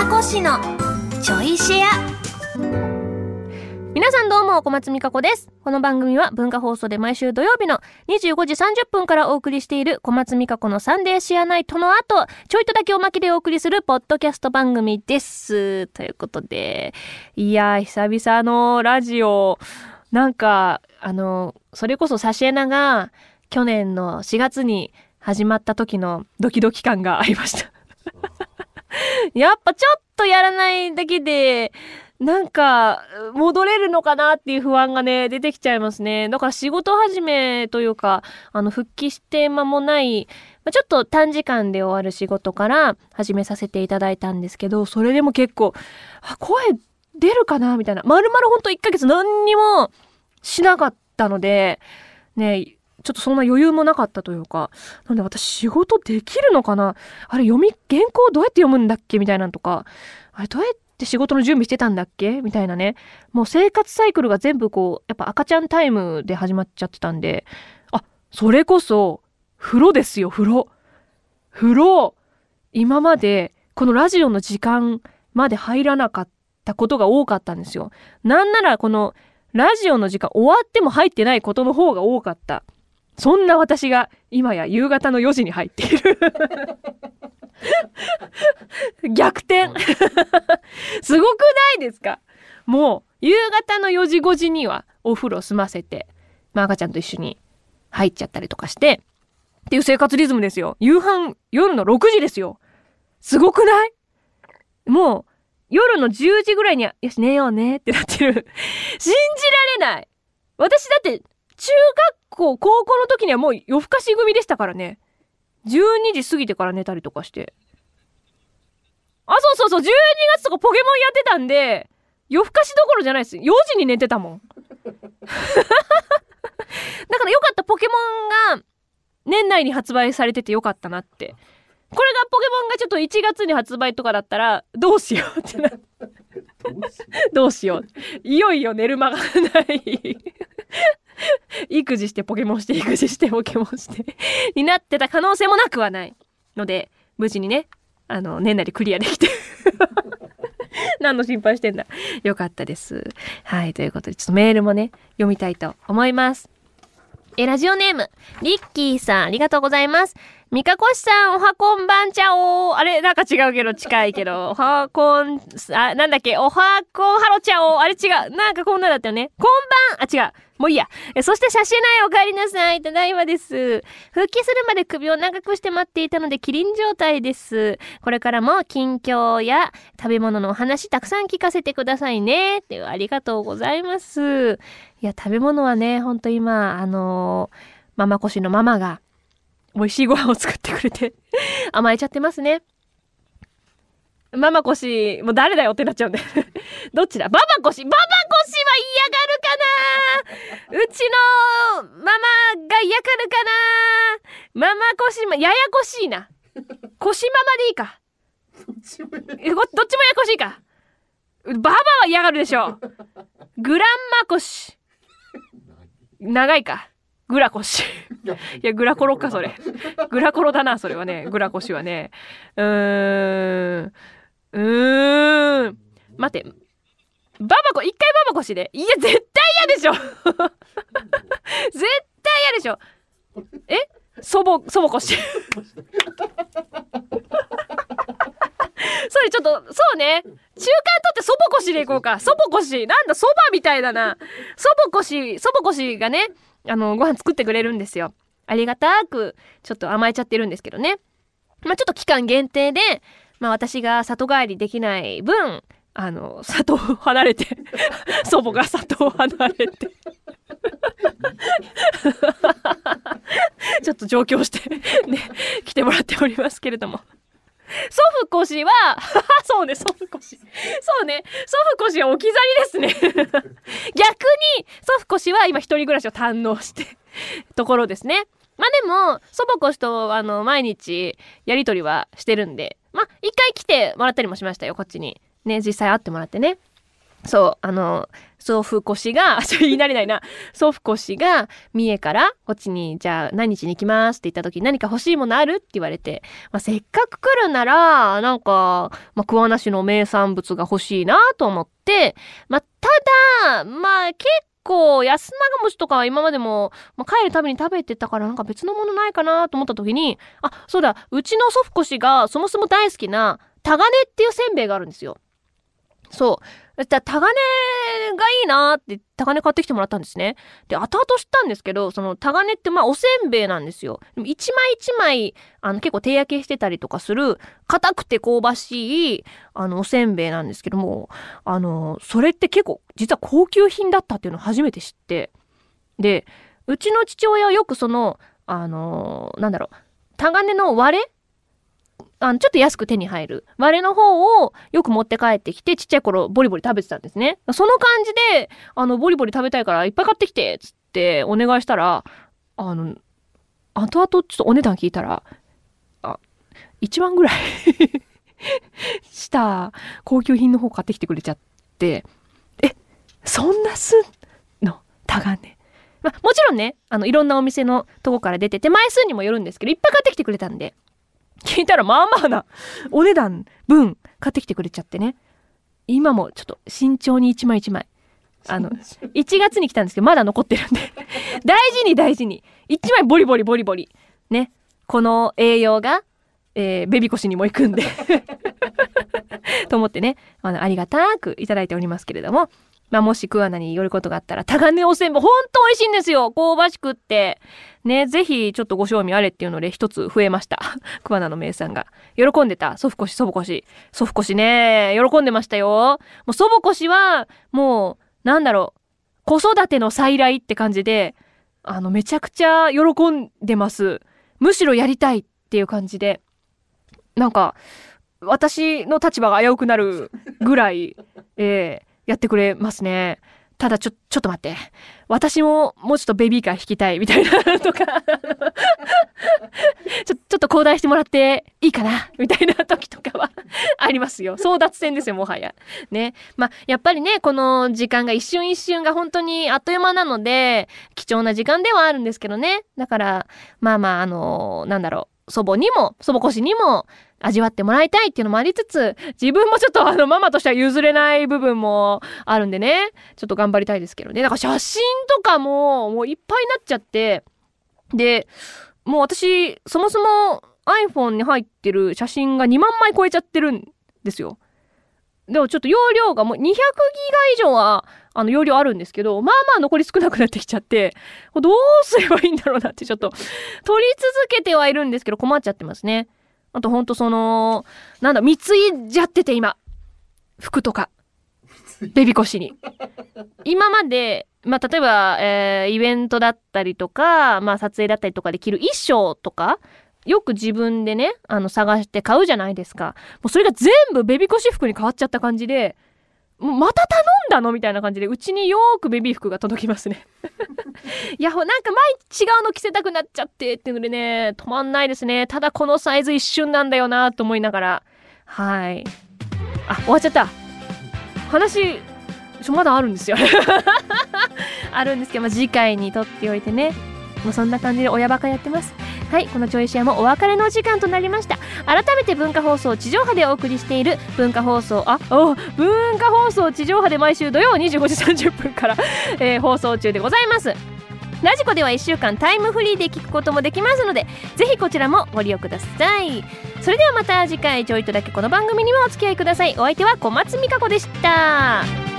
マコシのちょいシェア。皆さんどうも小松美香子です。この番組は文化放送で毎週土曜日の25時30分からお送りしている小松美香子のサンデーシェアナイトの後ちょいとだけおまけでお送りするポッドキャスト番組です。ということでいやー久々のラジオ。なんかあのそれこそサシエナが去年の4月に始まった時のドキドキ感がありました。やっぱちょっとやらないだけで、なんか、戻れるのかなっていう不安がね、出てきちゃいますね。だから仕事始めというか、あの、復帰して間もない、ちょっと短時間で終わる仕事から始めさせていただいたんですけど、それでも結構、あ、声出るかなみたいな。まるまるほんと1ヶ月何にもしなかったので、ね、ちょっとそんな余裕もなかったというか、なんで私仕事できるのかな？あれ読み、原稿どうやって読むんだっけ？みたいなのとか、あれどうやって仕事の準備してたんだっけ？みたいなね。もう生活サイクルが全部こう、やっぱ赤ちゃんタイムで始まっちゃってたんで、あ、それこそ、風呂ですよ、風呂。風呂、今までこのラジオの時間まで入らなかったことが多かったんですよ。なんならこのラジオの時間終わっても入ってないことの方が多かった。そんな私が今や夕方の4時に入っている 逆転 すごくないですか？もう夕方の4時5時にはお風呂済ませて、まあ、赤ちゃんと一緒に入っちゃったりとかしてっていう生活リズムですよ。夕飯夜の6時ですよ。すごくない？もう夜の10時ぐらいには、よし寝ようねってなってる。信じられない私だって中学校、高校の時にはもう夜更かし組でしたからね。12時過ぎてから寝たりとかして。あ、そうそうそう、12月とかポケモンやってたんで、夜更かしどころじゃないです。4時に寝てたもん。だからよかった、ポケモンが年内に発売されててよかったなって。これがポケモンがちょっと1月に発売とかだったら、どうしようってな。どうしよう。いよいよ寝る間がない 育児してポケモンして育児してポケモンして になってた可能性もなくはないので無事にねあの年内でクリアできて 何の心配してんだ。よかったです。はいということでちょっとメールもね読みたいと思います。えラジオネームリッキーさんありがとうございます。みかこしさん、おはこんばんちゃおあれ、なんか違うけど、近いけど、おはこん、あ、なんだっけ、おはこんはろちゃおあれ違う。なんかこんなだったよね。こんばん、あ、違う。もういいや。えそして写真ないお帰りなさい。ただいまです。復帰するまで首を長くして待っていたので、キリン状態です。これからも近況や食べ物のお話たくさん聞かせてくださいね。っていうありがとうございます。いや、食べ物はね、ほんと今、あのー、ママコシのママが、美味しいご飯を作ってくれて 甘えちゃってますね。ママコシ、もう誰だよってなっちゃうんで どっちだ？ママコシママコシは嫌がるかなうちのママが嫌がるかなママコシ、ややこしいな。コシママでいいか。どっちもややこしいか。ババは嫌がるでしょ。グランマコシ。長いか。グラコシ。いや、グラコロか、それ。グラコロだな、それはね。グラコシはね。うーん。うーん。待って。ババコ、一回ババコしで。いや、絶対嫌でしょ絶対嫌でしょえ？祖母、祖母こし。それちょっと、そうね。中間取って祖母こしでいこうか。祖母こし。なんだ、そばみたいだな。祖母こし、祖母こしがね、あの、ご飯作ってくれるんですよ。ありがたく、ちょっと甘えちゃってるんですけどね。まあ、ちょっと期間限定で、まあ、私が里帰りできない分、あの、里を離れて 祖母が里を離れて ちょっと上京してね、来てもらっておりますけれども。祖父こしはそうね、祖父こし。そうね、祖父こしは置き去りですね逆に、祖父こしは今一人暮らしを堪能してところですね。まあでも、祖母こしと、あの、毎日、やりとりはしてるんで、まあ、一回来てもらったりもしましたよ、こっちに。ね、実際会ってもらってね。そう、あの、祖父越が、ちょ、言い慣れないな。祖父越が、三重からこっちに、じゃあ何日に行きますって言った時に何か欲しいものあるって言われて、まあ、せっかく来るなら、なんか、まあ、桑名市の名産物が欲しいなと思って、まあ、ただ、まあ、結構、安長餅とかは今までも、まあ、帰るたびに食べてたからなんか別のものないかなと思った時に、あ、そうだ、うちの祖父越がそもそも大好きな、タガネっていうせんべいがあるんですよ。そう。そしたら、タガネがいいなーって、タガネ買ってきてもらったんですね。で、後々知ったんですけど、その、タガネってまあ、おせんべいなんですよ。でも一枚一枚、あの、結構手焼けしてたりとかする、硬くて香ばしい、あの、おせんべいなんですけども、あの、それって結構、実は高級品だったっていうのを初めて知って、で、うちの父親はよくその、あの、なんだろう、タガネの割れあの、ちょっと安く手に入る。割れの方をよく持って帰ってきて、ちっちゃい頃ボリボリ食べてたんですね。その感じで、あの、ボリボリ食べたいからいっぱい買ってきて、つってお願いしたら、あの、後々ちょっとお値段聞いたら、あ、1万ぐらい した高級品の方買ってきてくれちゃって、え、そんなすんの？タガネ。まあ、もちろんね、あの、いろんなお店のとこから出てて、枚数にもよるんですけど、いっぱい買ってきてくれたんで、聞いたらまあまあなお値段分買ってきてくれちゃってね。今もちょっと慎重に一枚一枚。あの、1月に来たんですけど、まだ残ってるんで 大事に大事に。一枚ボリボリボリボリ。ね。この栄養が、えー、ベビコシにも行くんで と思ってね、あの、ありがたくいただいておりますけれども。まあ、もし桑名に寄ることがあったら、タガネおせんべい、ほんと美味しいんですよ香ばしくって。ね、ぜひ、ちょっとご賞味あれっていうので、一つ増えました。桑名の名産が。喜んでた。祖父越、祖父越。祖父越ね、喜んでましたよ。もう祖母越は、もう、なんだろう、子育ての再来って感じで、あの、めちゃくちゃ喜んでます。むしろやりたいっていう感じで。なんか、私の立場が危うくなるぐらい、ええーやってくれますね。ただちょ、ちょっと待って。私ももうちょっとベビーカー引きたいみたいな とか ちょ、ちょっと交代してもらっていいかなみたいな時とかは ありますよ。争奪戦ですよ、もはや。ね。まあ、やっぱりね、この時間が一瞬一瞬が本当にあっという間なので、貴重な時間ではあるんですけどね。だから、まあまあ、あのー、なんだろう。祖母にも、祖母越にも、味わってもらいたいっていうのもありつつ、自分もちょっとあのママとしては譲れない部分もあるんでね、ちょっと頑張りたいですけどね。だから写真とかももういっぱいになっちゃって、で、もう私、そもそも iPhone に入ってる写真が2万枚超えちゃってるんですよ。でもちょっと容量がもう200ギガ以上はあの容量あるんですけど、まあまあ残り少なくなってきちゃって、どうすればいいんだろうなってちょっと取り続けてはいるんですけど困っちゃってますね。あとほんとその、なんだ、貢いじゃってて今。服とか。ベビコシに。今まで、まあ、例えば、えー、イベントだったりとか、まあ、撮影だったりとかで着る衣装とか、よく自分でね、あの、探して買うじゃないですか。もうそれが全部ベビコシ服に変わっちゃった感じで、また頼んだの？みたいな感じで、うちによーくベビー服が届きますね。いや、なんか毎違うの着せたくなっちゃってっていうのでね、止まんないですね。ただこのサイズ一瞬なんだよなと思いながら。はい。あ、終わっちゃった。話、ちょ、まだあるんですよ。あるんですけど、まあ、次回にとっておいてね。もうそんな感じで親バカやってます。はいこのちょいシェアもお別れの時間となりました。改めて文化放送地上波でお送りしている文化放送あお文化放送地上波で毎週土曜25時30分から、えー、放送中でございます。ラジコでは1週間タイムフリーで聞くこともできますのでぜひこちらもご利用ください。それではまた次回ちょいとだけこの番組にもお付き合いください。お相手は小松美香子でした。